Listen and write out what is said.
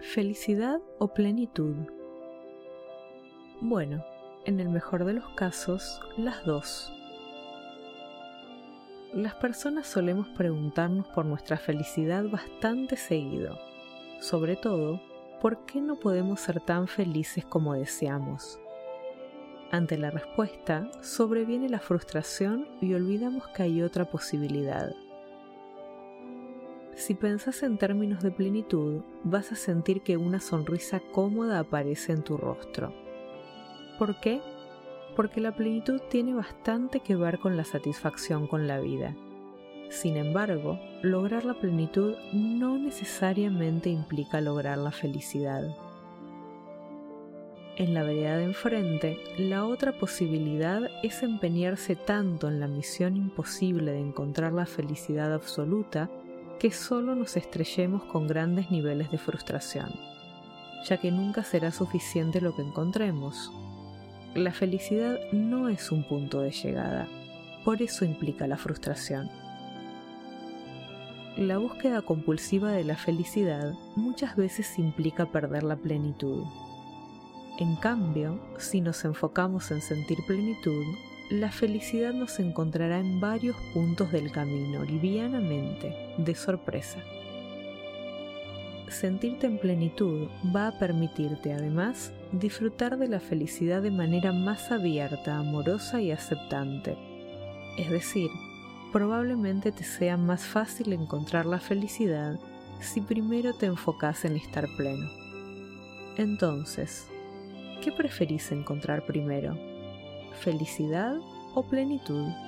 ¿Felicidad o plenitud? Bueno, en el mejor de los casos, las dos. Las personas solemos preguntarnos por nuestra felicidad bastante seguido, sobre todo, ¿por qué no podemos ser tan felices como deseamos? Ante la respuesta, sobreviene la frustración y olvidamos que hay otra posibilidad si pensás en términos de plenitud, vas a sentir que una sonrisa cómoda aparece en tu rostro. ¿Por qué? Porque la plenitud tiene bastante que ver con la satisfacción con la vida. Sin embargo, lograr la plenitud no necesariamente implica lograr la felicidad. En la vereda de enfrente, la otra posibilidad es empeñarse tanto en la misión imposible de encontrar la felicidad absoluta que solo nos estrellemos con grandes niveles de frustración, ya que nunca será suficiente lo que encontremos. La felicidad no es un punto de llegada, por eso implica la frustración. La búsqueda compulsiva de la felicidad muchas veces implica perder la plenitud. En cambio, si nos enfocamos en sentir plenitud, la felicidad nos encontrará en varios puntos del camino, livianamente, de sorpresa. Sentirte en plenitud va a permitirte además disfrutar de la felicidad de manera más abierta, amorosa y aceptante. Es decir, probablemente te sea más fácil encontrar la felicidad si primero te enfocas en estar pleno. Entonces, ¿qué preferís encontrar primero? Felicidad o plenitud.